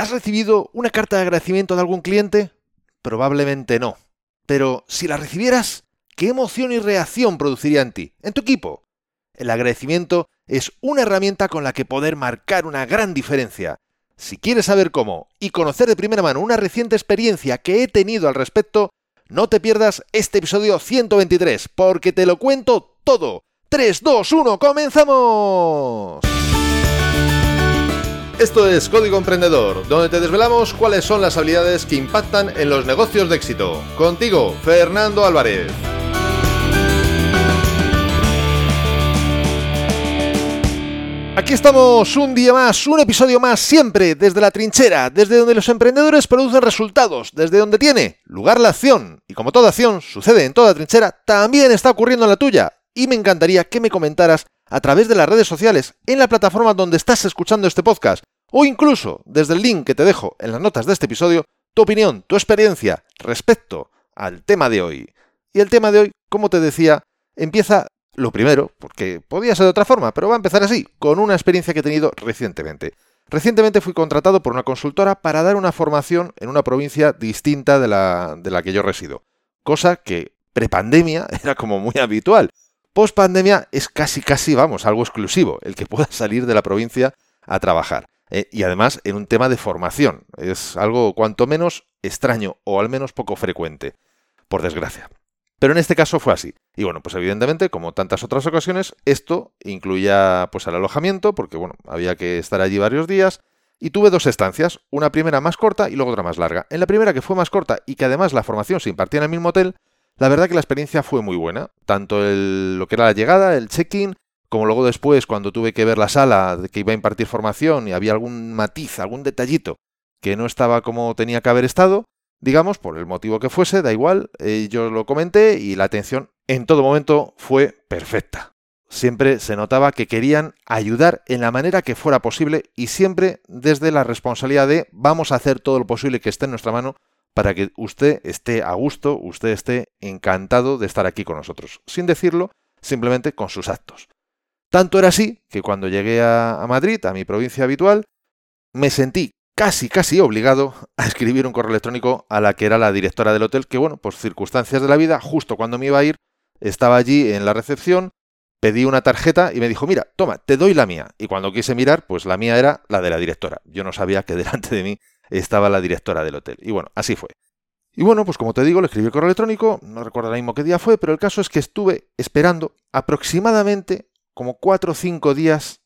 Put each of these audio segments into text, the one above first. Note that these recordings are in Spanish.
¿Has recibido una carta de agradecimiento de algún cliente? Probablemente no. Pero si la recibieras, ¿qué emoción y reacción produciría en ti, en tu equipo? El agradecimiento es una herramienta con la que poder marcar una gran diferencia. Si quieres saber cómo y conocer de primera mano una reciente experiencia que he tenido al respecto, no te pierdas este episodio 123, porque te lo cuento todo. 3, 2, 1, comenzamos. Esto es Código Emprendedor, donde te desvelamos cuáles son las habilidades que impactan en los negocios de éxito. Contigo, Fernando Álvarez. Aquí estamos un día más, un episodio más, siempre desde la trinchera, desde donde los emprendedores producen resultados, desde donde tiene lugar la acción. Y como toda acción sucede en toda trinchera, también está ocurriendo en la tuya. Y me encantaría que me comentaras a través de las redes sociales, en la plataforma donde estás escuchando este podcast, o incluso desde el link que te dejo en las notas de este episodio, tu opinión, tu experiencia respecto al tema de hoy. Y el tema de hoy, como te decía, empieza lo primero, porque podía ser de otra forma, pero va a empezar así, con una experiencia que he tenido recientemente. Recientemente fui contratado por una consultora para dar una formación en una provincia distinta de la, de la que yo resido, cosa que prepandemia era como muy habitual. Post pandemia es casi, casi, vamos, algo exclusivo, el que pueda salir de la provincia a trabajar. Eh, y además en un tema de formación. Es algo cuanto menos extraño o al menos poco frecuente, por desgracia. Pero en este caso fue así. Y bueno, pues evidentemente, como tantas otras ocasiones, esto incluía pues el alojamiento, porque bueno, había que estar allí varios días. Y tuve dos estancias, una primera más corta y luego otra más larga. En la primera, que fue más corta y que además la formación se impartía en el mismo hotel, la verdad que la experiencia fue muy buena. Tanto el, lo que era la llegada, el check-in, como luego después cuando tuve que ver la sala de que iba a impartir formación y había algún matiz, algún detallito que no estaba como tenía que haber estado, digamos, por el motivo que fuese, da igual, eh, yo lo comenté y la atención en todo momento fue perfecta. Siempre se notaba que querían ayudar en la manera que fuera posible y siempre desde la responsabilidad de vamos a hacer todo lo posible que esté en nuestra mano para que usted esté a gusto, usted esté encantado de estar aquí con nosotros, sin decirlo, simplemente con sus actos. Tanto era así que cuando llegué a, Madrid, a mi provincia habitual, me sentí casi, casi obligado a escribir un correo electrónico a la que era la directora del hotel, que bueno, por circunstancias de la vida, justo cuando me iba a ir, estaba allí en la recepción, pedí una tarjeta y me dijo, mira, toma, te doy la mía. Y cuando quise mirar, pues la mía era la de la directora. Yo no sabía que delante de mí estaba la directora del hotel. Y bueno, así fue. Y bueno, pues como te digo, le escribí el correo electrónico, no recuerdo ahora mismo qué día fue, pero el caso es que estuve esperando aproximadamente como cuatro o cinco días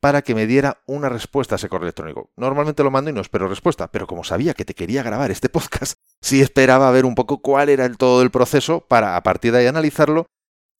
para que me diera una respuesta a ese correo electrónico. Normalmente lo mando y no espero respuesta, pero como sabía que te quería grabar este podcast, sí esperaba ver un poco cuál era el todo el proceso para a partir de ahí analizarlo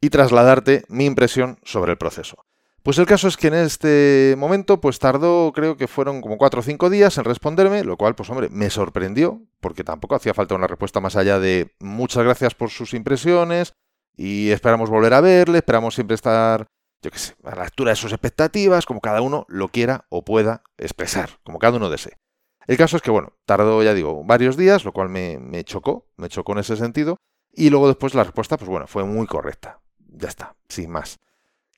y trasladarte mi impresión sobre el proceso. Pues el caso es que en este momento pues tardó, creo que fueron como cuatro o cinco días en responderme, lo cual pues hombre, me sorprendió, porque tampoco hacía falta una respuesta más allá de muchas gracias por sus impresiones y esperamos volver a verle, esperamos siempre estar yo qué sé, a la altura de sus expectativas, como cada uno lo quiera o pueda expresar, como cada uno desee. El caso es que, bueno, tardó, ya digo, varios días, lo cual me, me chocó, me chocó en ese sentido, y luego después la respuesta, pues bueno, fue muy correcta. Ya está, sin más.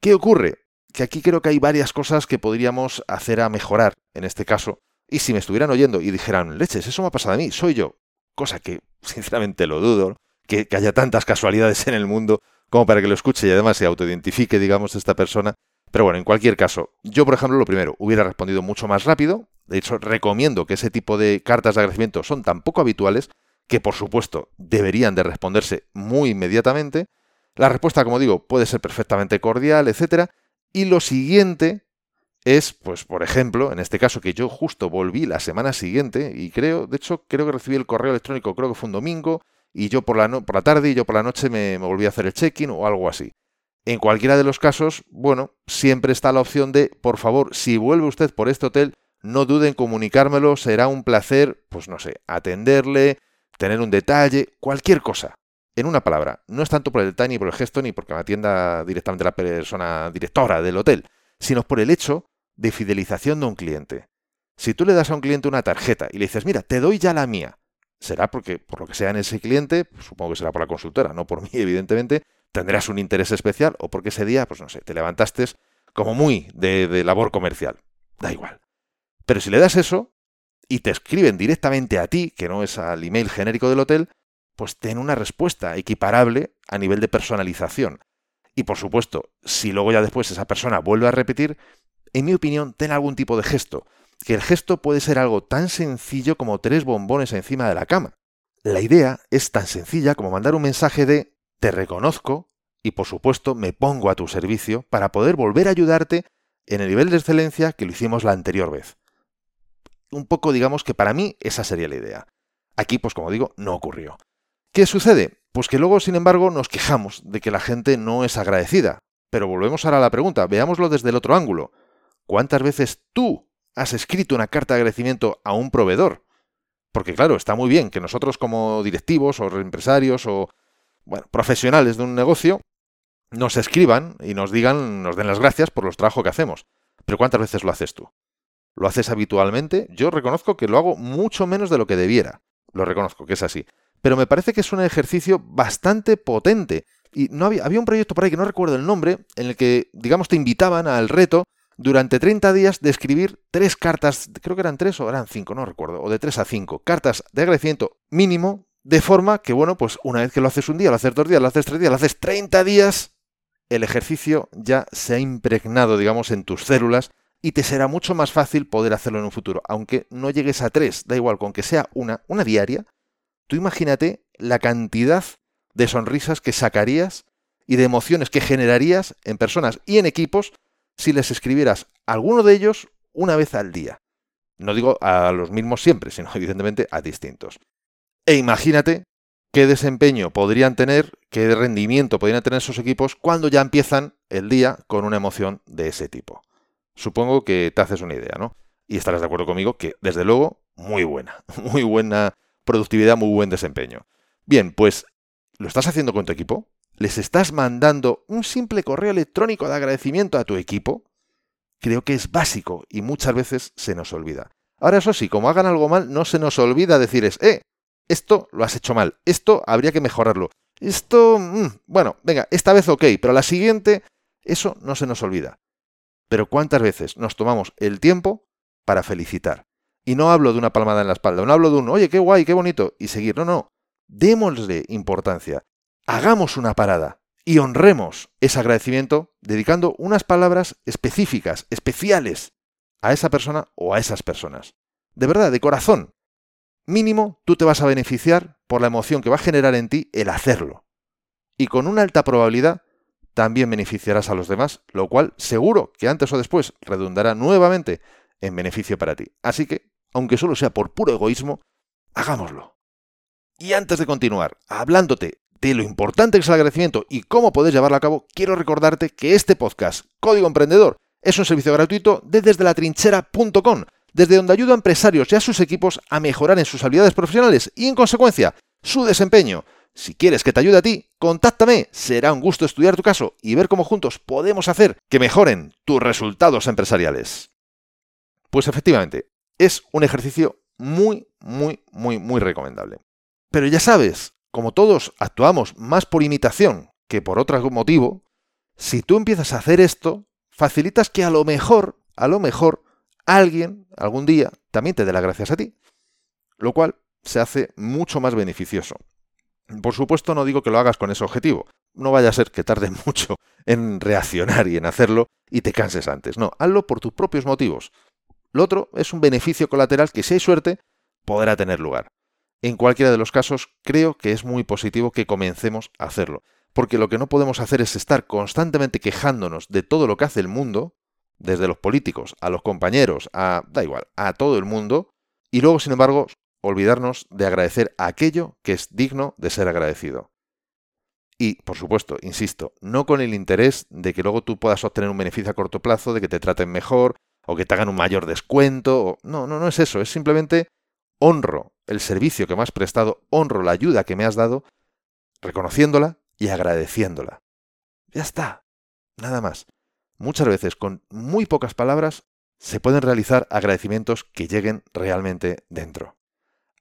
¿Qué ocurre? Que aquí creo que hay varias cosas que podríamos hacer a mejorar en este caso. Y si me estuvieran oyendo y dijeran, leches, eso me ha pasado a mí, soy yo. Cosa que, sinceramente, lo dudo, que, que haya tantas casualidades en el mundo como para que lo escuche y además se autoidentifique, digamos, esta persona. Pero bueno, en cualquier caso, yo, por ejemplo, lo primero, hubiera respondido mucho más rápido. De hecho, recomiendo que ese tipo de cartas de agradecimiento son tan poco habituales que, por supuesto, deberían de responderse muy inmediatamente. La respuesta, como digo, puede ser perfectamente cordial, etcétera. Y lo siguiente es, pues, por ejemplo, en este caso que yo justo volví la semana siguiente y creo, de hecho, creo que recibí el correo electrónico, creo que fue un domingo, y yo por la, por la tarde y yo por la noche me, volví a hacer el check-in o algo así. En cualquiera de los casos, bueno, siempre está la opción de, por favor, si vuelve usted por este hotel, no dude en comunicármelo, será un placer, pues no sé, atenderle, tener un detalle, cualquier cosa. En una palabra, no es tanto por el detalle ni por el gesto ni porque me atienda directamente la persona directora del hotel, sino por el hecho de fidelización de un cliente. Si tú le das a un cliente una tarjeta y le dices, mira, te doy ya la mía, será porque, por lo que sea en ese cliente, pues supongo que será por la consultora, no por mí, evidentemente, tendrás un interés especial o porque ese día, pues no sé, te levantaste como muy de, de labor comercial. Da igual. Pero si le das eso, y te escriben directamente a ti, que no es al email genérico del hotel, pues ten una respuesta equiparable a nivel de personalización. Y por supuesto, si luego ya después esa persona vuelve a repetir, en mi opinión, ten algún tipo de gesto. Que el gesto puede ser algo tan sencillo como tres bombones encima de la cama. La idea es tan sencilla como mandar un mensaje de te reconozco y por supuesto me pongo a tu servicio para poder volver a ayudarte en el nivel de excelencia que lo hicimos la anterior vez. Un poco digamos que para mí esa sería la idea. Aquí, pues como digo, no ocurrió. ¿Qué sucede? Pues que luego, sin embargo, nos quejamos de que la gente no es agradecida. Pero volvemos ahora a la pregunta, veámoslo desde el otro ángulo. ¿Cuántas veces tú has escrito una carta de agradecimiento a un proveedor? Porque claro, está muy bien que nosotros como directivos o empresarios o bueno, profesionales de un negocio nos escriban y nos digan, nos den las gracias por los trabajos que hacemos. Pero ¿cuántas veces lo haces tú? ¿Lo haces habitualmente? Yo reconozco que lo hago mucho menos de lo que debiera. Lo reconozco que es así pero me parece que es un ejercicio bastante potente. Y no había, había un proyecto por ahí que no recuerdo el nombre, en el que, digamos, te invitaban al reto durante 30 días de escribir tres cartas, creo que eran tres o eran cinco, no recuerdo, o de tres a cinco, cartas de agradecimiento mínimo, de forma que, bueno, pues una vez que lo haces un día, lo haces dos días, lo haces tres días, lo haces 30 días, el ejercicio ya se ha impregnado, digamos, en tus células y te será mucho más fácil poder hacerlo en un futuro. Aunque no llegues a tres, da igual, con que sea una, una diaria, Tú imagínate la cantidad de sonrisas que sacarías y de emociones que generarías en personas y en equipos si les escribieras alguno de ellos una vez al día. No digo a los mismos siempre, sino evidentemente a distintos. E imagínate qué desempeño podrían tener, qué rendimiento podrían tener esos equipos cuando ya empiezan el día con una emoción de ese tipo. Supongo que te haces una idea, ¿no? Y estarás de acuerdo conmigo que, desde luego, muy buena, muy buena productividad, muy buen desempeño. Bien, pues, ¿lo estás haciendo con tu equipo? ¿Les estás mandando un simple correo electrónico de agradecimiento a tu equipo? Creo que es básico y muchas veces se nos olvida. Ahora, eso sí, como hagan algo mal, no se nos olvida decirles, eh, esto lo has hecho mal, esto habría que mejorarlo, esto, mm, bueno, venga, esta vez ok, pero la siguiente, eso no se nos olvida. Pero ¿cuántas veces nos tomamos el tiempo para felicitar? Y no hablo de una palmada en la espalda, no hablo de un, oye, qué guay, qué bonito, y seguir. No, no. Démosle importancia. Hagamos una parada y honremos ese agradecimiento dedicando unas palabras específicas, especiales, a esa persona o a esas personas. De verdad, de corazón. Mínimo, tú te vas a beneficiar por la emoción que va a generar en ti el hacerlo. Y con una alta probabilidad, también beneficiarás a los demás, lo cual seguro que antes o después redundará nuevamente en beneficio para ti. Así que aunque solo sea por puro egoísmo, hagámoslo. Y antes de continuar, hablándote de lo importante que es el agradecimiento y cómo puedes llevarlo a cabo, quiero recordarte que este podcast, Código Emprendedor, es un servicio gratuito de desde la trinchera.com, desde donde ayuda a empresarios y a sus equipos a mejorar en sus habilidades profesionales y, en consecuencia, su desempeño. Si quieres que te ayude a ti, contáctame. Será un gusto estudiar tu caso y ver cómo juntos podemos hacer que mejoren tus resultados empresariales. Pues efectivamente, es un ejercicio muy, muy, muy, muy recomendable. Pero ya sabes, como todos actuamos más por imitación que por otro motivo, si tú empiezas a hacer esto, facilitas que a lo mejor, a lo mejor, alguien algún día también te dé las gracias a ti. Lo cual se hace mucho más beneficioso. Por supuesto, no digo que lo hagas con ese objetivo. No vaya a ser que tarde mucho en reaccionar y en hacerlo y te canses antes. No, hazlo por tus propios motivos. Lo otro es un beneficio colateral que si hay suerte podrá tener lugar. En cualquiera de los casos, creo que es muy positivo que comencemos a hacerlo, porque lo que no podemos hacer es estar constantemente quejándonos de todo lo que hace el mundo, desde los políticos a los compañeros, a da igual, a todo el mundo, y luego, sin embargo, olvidarnos de agradecer aquello que es digno de ser agradecido. Y, por supuesto, insisto, no con el interés de que luego tú puedas obtener un beneficio a corto plazo, de que te traten mejor, o que te hagan un mayor descuento. No, no, no es eso, es simplemente honro el servicio que me has prestado, honro la ayuda que me has dado, reconociéndola y agradeciéndola. Ya está, nada más. Muchas veces con muy pocas palabras se pueden realizar agradecimientos que lleguen realmente dentro.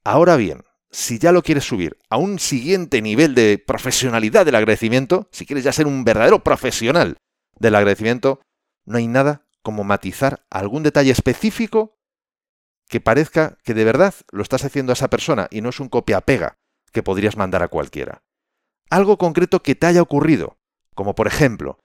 Ahora bien, si ya lo quieres subir a un siguiente nivel de profesionalidad del agradecimiento, si quieres ya ser un verdadero profesional del agradecimiento, no hay nada como matizar algún detalle específico que parezca que de verdad lo estás haciendo a esa persona y no es un copia-pega que podrías mandar a cualquiera. Algo concreto que te haya ocurrido, como por ejemplo,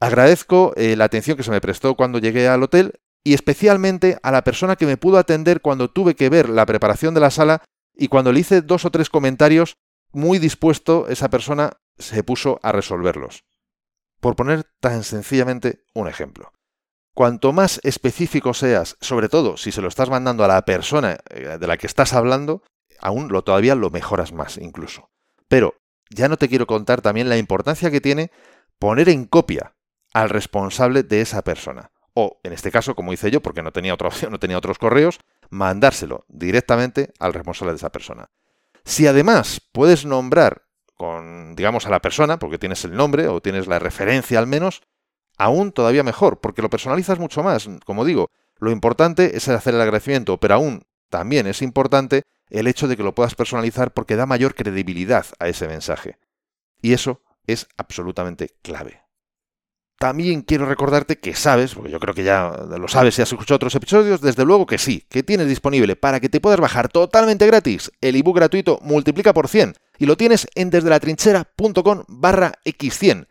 agradezco eh, la atención que se me prestó cuando llegué al hotel y especialmente a la persona que me pudo atender cuando tuve que ver la preparación de la sala y cuando le hice dos o tres comentarios, muy dispuesto esa persona se puso a resolverlos. Por poner tan sencillamente un ejemplo. Cuanto más específico seas, sobre todo si se lo estás mandando a la persona eh, de la que estás hablando, aún lo todavía lo mejoras más incluso. Pero ya no te quiero contar también la importancia que tiene poner en copia al responsable de esa persona. O, en este caso, como hice yo, porque no tenía otra opción, no tenía otros correos, mandárselo directamente al responsable de esa persona. Si además puedes nombrar con, digamos, a la persona, porque tienes el nombre o tienes la referencia al menos, aún todavía mejor, porque lo personalizas mucho más. Como digo, lo importante es hacer el agradecimiento, pero aún también es importante el hecho de que lo puedas personalizar porque da mayor credibilidad a ese mensaje. Y eso es absolutamente clave. También quiero recordarte que sabes, porque yo creo que ya lo sabes si has escuchado otros episodios, desde luego que sí, que tienes disponible para que te puedas bajar totalmente gratis el ebook gratuito Multiplica por 100 y lo tienes en desde la barra x100.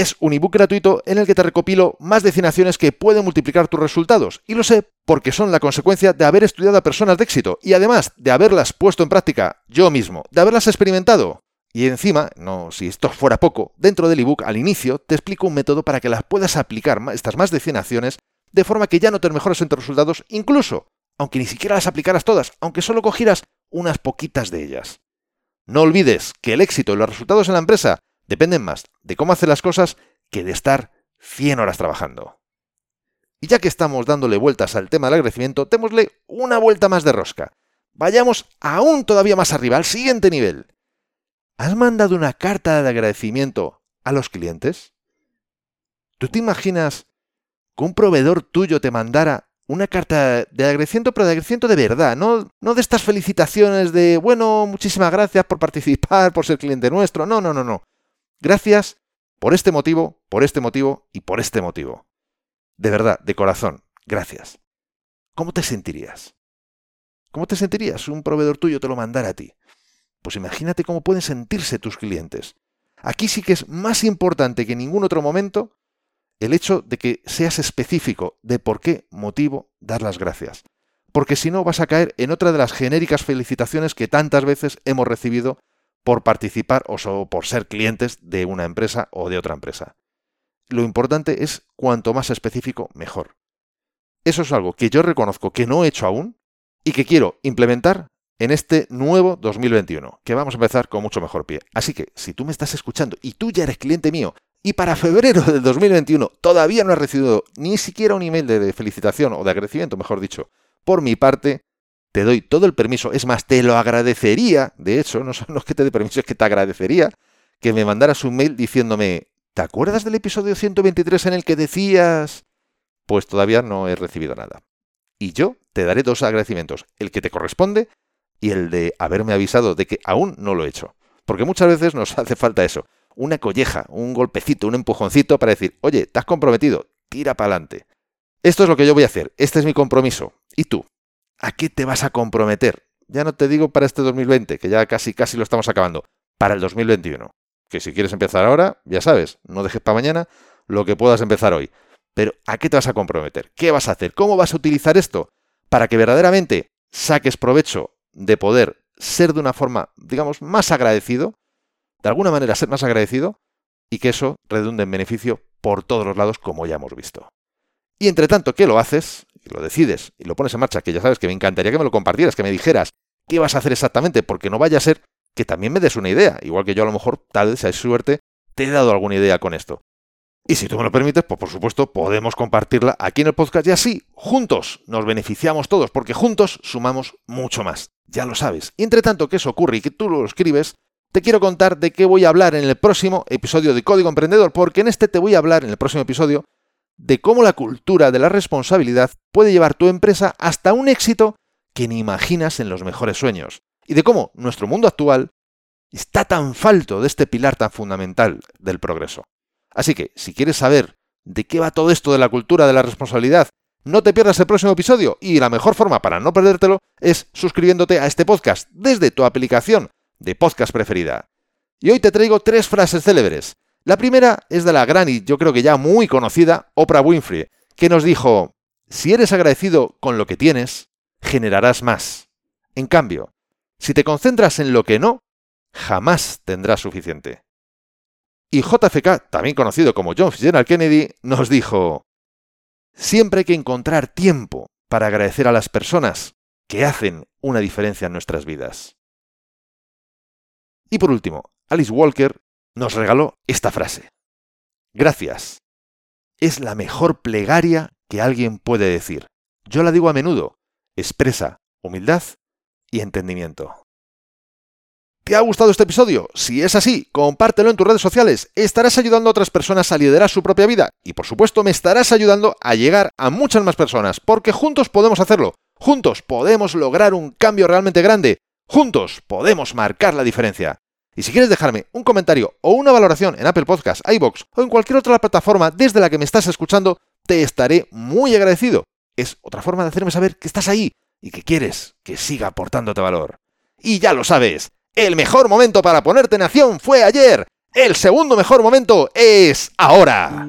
Es un ebook gratuito en el que te recopilo más de 100 acciones que pueden multiplicar tus resultados. Y lo sé porque son la consecuencia de haber estudiado a personas de éxito y además de haberlas puesto en práctica yo mismo, de haberlas experimentado. Y encima, no, si esto fuera poco, dentro del ebook al inicio te explico un método para que las puedas aplicar estas más de 100 acciones de forma que ya no te mejores en tus resultados, incluso, aunque ni siquiera las aplicaras todas, aunque solo cogieras unas poquitas de ellas. No olvides que el éxito y los resultados en la empresa dependen más de cómo hacer las cosas que de estar 100 horas trabajando. Y ya que estamos dándole vueltas al tema del agradecimiento, démosle una vuelta más de rosca. Vayamos aún todavía más arriba, al siguiente nivel. ¿Has mandado una carta de agradecimiento a los clientes? ¿Tú te imaginas que un proveedor tuyo te mandara una carta de agradecimiento, pero de agradecimiento de verdad, no, no de estas felicitaciones de, bueno, muchísimas gracias por participar, por ser cliente nuestro, no, no, no, no. Gracias por este motivo, por este motivo y por este motivo. De verdad, de corazón, gracias. ¿Cómo te sentirías? ¿Cómo te sentirías si un proveedor tuyo te lo mandara a ti? Pues imagínate cómo pueden sentirse tus clientes. Aquí sí que es más importante que en ningún otro momento el hecho de que seas específico de por qué motivo dar las gracias. Porque si no vas a caer en otra de las genéricas felicitaciones que tantas veces hemos recibido por participar o por ser clientes de una empresa o de otra empresa. Lo importante es cuanto más específico, mejor. Eso es algo que yo reconozco que no he hecho aún y que quiero implementar en este nuevo 2021, que vamos a empezar con mucho mejor pie. Así que, si tú me estás escuchando y tú ya eres cliente mío, y para febrero del 2021 todavía no has recibido ni siquiera un email de felicitación o de agradecimiento, mejor dicho, por mi parte, te doy todo el permiso. Es más, te lo agradecería, de hecho, no, es que te dé permiso, es que te agradecería que me mandaras un mail diciéndome, ¿te acuerdas del episodio 123 en el que decías? Pues todavía no he recibido nada. Y yo te daré dos agradecimientos, el que te corresponde y el de haberme avisado de que aún no lo he hecho. Porque muchas veces nos hace falta eso, una colleja, un golpecito, un empujoncito para decir, oye, te has comprometido, tira para adelante. Esto es lo que yo voy a hacer, este es mi compromiso. ¿Y tú? ¿A qué te vas a comprometer? Ya no te digo para este 2020, que ya casi casi lo estamos acabando, para el 2021. Que si quieres empezar ahora, ya sabes, no dejes para mañana lo que puedas empezar hoy. Pero ¿a qué te vas a comprometer? ¿Qué vas a hacer? ¿Cómo vas a utilizar esto? Para que verdaderamente saques provecho de poder ser de una forma, digamos, más agradecido, de alguna manera ser más agradecido y que eso redunde en beneficio por todos los lados, como ya hemos visto. Y entre tanto que lo haces, lo decides y lo pones en marcha, que ya sabes que me encantaría que me lo compartieras, que me dijeras qué vas a hacer exactamente, porque no vaya a ser que también me des una idea, igual que yo a lo mejor, tal vez, si hay suerte, te he dado alguna idea con esto. Y si tú me lo permites, pues por supuesto podemos compartirla aquí en el podcast y así, juntos, nos beneficiamos todos, porque juntos sumamos mucho más. Ya lo sabes. Y entre tanto que eso ocurre y que tú lo escribes, te quiero contar de qué voy a hablar en el próximo episodio de Código Emprendedor, porque en este te voy a hablar en el próximo episodio de cómo la cultura de la responsabilidad puede llevar tu empresa hasta un éxito que ni imaginas en los mejores sueños, y de cómo nuestro mundo actual está tan falto de este pilar tan fundamental del progreso. Así que, si quieres saber de qué va todo esto de la cultura de la responsabilidad no te pierdas el próximo episodio y la mejor forma para no perdértelo es suscribiéndote a este podcast desde tu aplicación de podcast preferida. Y hoy te traigo tres frases célebres. La primera es de la gran y yo creo que ya muy conocida Oprah Winfrey, que nos dijo, si eres agradecido con lo que tienes, generarás más. En cambio, si te concentras en lo que no, jamás tendrás suficiente. Y JFK, también conocido como John Fitzgerald Kennedy, nos dijo, siempre hay que encontrar tiempo para agradecer a las personas que hacen una diferencia en nuestras vidas. Y por último, Alice Walker nos regaló esta frase. Gracias. Es la mejor plegaria que alguien puede decir. Yo la digo a menudo. Expresa humildad y entendimiento. ¿Te ha gustado este episodio? Si es así, compártelo en tus redes sociales. Estarás ayudando a otras personas a liderar su propia vida y por supuesto me estarás ayudando a llegar a muchas más personas, porque juntos podemos hacerlo. Juntos podemos lograr un cambio realmente grande. Juntos podemos marcar la diferencia. Y si quieres dejarme un comentario o una valoración en Apple Podcasts, iBox o en cualquier otra plataforma desde la que me estás escuchando, te estaré muy agradecido. Es otra forma de hacerme saber que estás ahí y que quieres que siga aportándote valor. Y ya lo sabes, el mejor momento para ponerte en acción fue ayer. El segundo mejor momento es ahora.